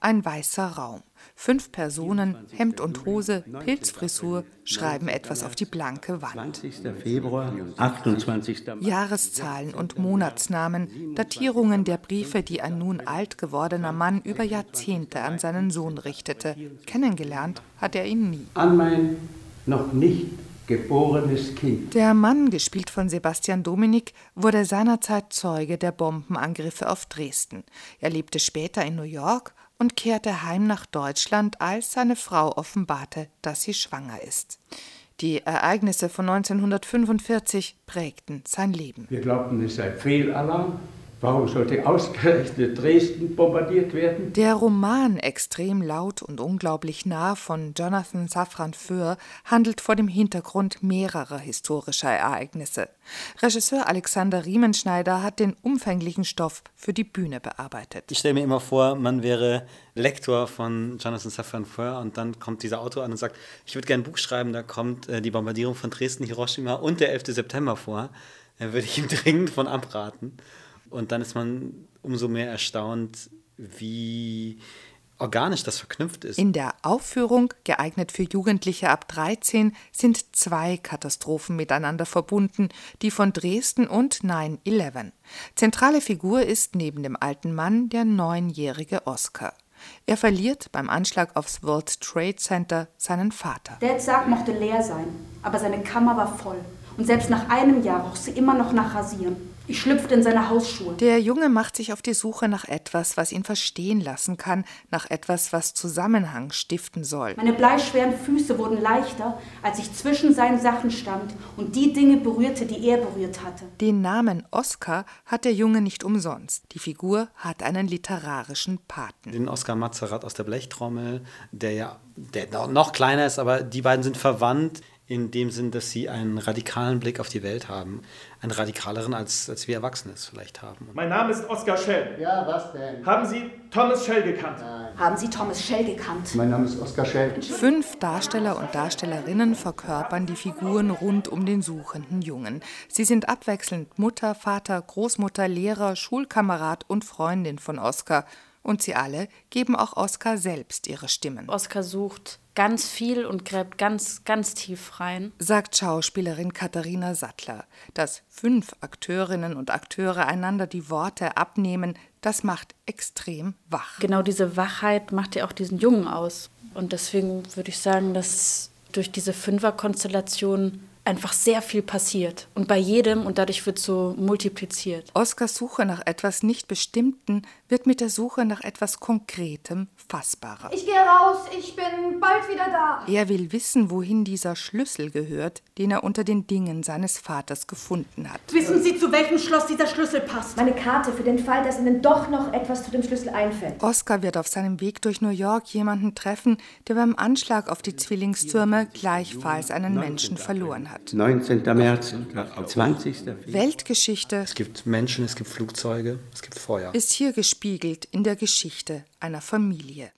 Ein weißer Raum. Fünf Personen, Hemd und Hose, Pilzfrisur, schreiben etwas auf die blanke Wand. 20. Februar, 28. Jahreszahlen und Monatsnamen, Datierungen der Briefe, die ein nun alt gewordener Mann über Jahrzehnte an seinen Sohn richtete. Kennengelernt hat er ihn nie. An mein noch nicht geborenes Kind. Der Mann, gespielt von Sebastian Dominik, wurde seinerzeit Zeuge der Bombenangriffe auf Dresden. Er lebte später in New York und kehrte heim nach Deutschland, als seine Frau offenbarte, dass sie schwanger ist. Die Ereignisse von 1945 prägten sein Leben. Wir glaubten, es sei Fehlalarm. Warum sollte ausgerechnet Dresden bombardiert werden? Der Roman Extrem laut und unglaublich nah von Jonathan Safran Foer handelt vor dem Hintergrund mehrerer historischer Ereignisse. Regisseur Alexander Riemenschneider hat den umfänglichen Stoff für die Bühne bearbeitet. Ich stelle mir immer vor, man wäre Lektor von Jonathan Safran Foer und dann kommt dieser Autor an und sagt, ich würde gerne ein Buch schreiben, da kommt äh, die Bombardierung von Dresden, Hiroshima und der 11. September vor. Da würde ich ihm dringend von abraten. Und dann ist man umso mehr erstaunt, wie organisch das verknüpft ist. In der Aufführung, geeignet für Jugendliche ab 13, sind zwei Katastrophen miteinander verbunden, die von Dresden und 9-11. Zentrale Figur ist neben dem alten Mann der neunjährige Oscar. Er verliert beim Anschlag aufs World Trade Center seinen Vater. Dads Sarg mochte leer sein, aber seine Kammer war voll. Und selbst nach einem Jahr roch sie immer noch nach Rasieren. Ich schlüpfte in seine Hausschuhe. Der Junge macht sich auf die Suche nach etwas, was ihn verstehen lassen kann, nach etwas, was Zusammenhang stiften soll. Meine bleischweren Füße wurden leichter, als ich zwischen seinen Sachen stand und die Dinge berührte, die er berührt hatte. Den Namen Oscar hat der Junge nicht umsonst. Die Figur hat einen literarischen Paten. Den Oskar Mazerat aus der Blechtrommel, der ja der noch kleiner ist, aber die beiden sind verwandt in dem Sinn, dass sie einen radikalen Blick auf die Welt haben. Einen radikaleren, als, als wir Erwachsene es vielleicht haben. Mein Name ist Oskar Schell. Ja, was denn? Haben Sie Thomas Schell gekannt? Haben Sie Thomas Schell gekannt? Mein Name ist Oskar Schell. Fünf Darsteller und Darstellerinnen verkörpern die Figuren rund um den suchenden Jungen. Sie sind abwechselnd Mutter, Vater, Großmutter, Lehrer, Schulkamerad und Freundin von Oskar. Und sie alle geben auch Oskar selbst ihre Stimmen. Oskar sucht ganz viel und gräbt ganz, ganz tief rein. sagt Schauspielerin Katharina Sattler. Dass fünf Akteurinnen und Akteure einander die Worte abnehmen, das macht extrem wach. Genau diese Wachheit macht ja auch diesen Jungen aus. Und deswegen würde ich sagen, dass durch diese Fünferkonstellation einfach sehr viel passiert. Und bei jedem und dadurch wird so multipliziert. Oskars Suche nach etwas nicht Bestimmten wird mit der Suche nach etwas Konkretem fassbarer. Ich gehe raus, ich bin bald wieder da. Er will wissen, wohin dieser Schlüssel gehört, den er unter den Dingen seines Vaters gefunden hat. Wissen Sie, zu welchem Schloss dieser Schlüssel passt? Meine Karte für den Fall, dass Ihnen doch noch etwas zu dem Schlüssel einfällt. Oskar wird auf seinem Weg durch New York jemanden treffen, der beim Anschlag auf die Zwillingstürme gleichfalls einen Menschen verloren hat. 19. März, 20. Februar. Weltgeschichte Es gibt Menschen, es gibt Flugzeuge, es gibt Feuer. ist hier gespiegelt in der Geschichte einer Familie.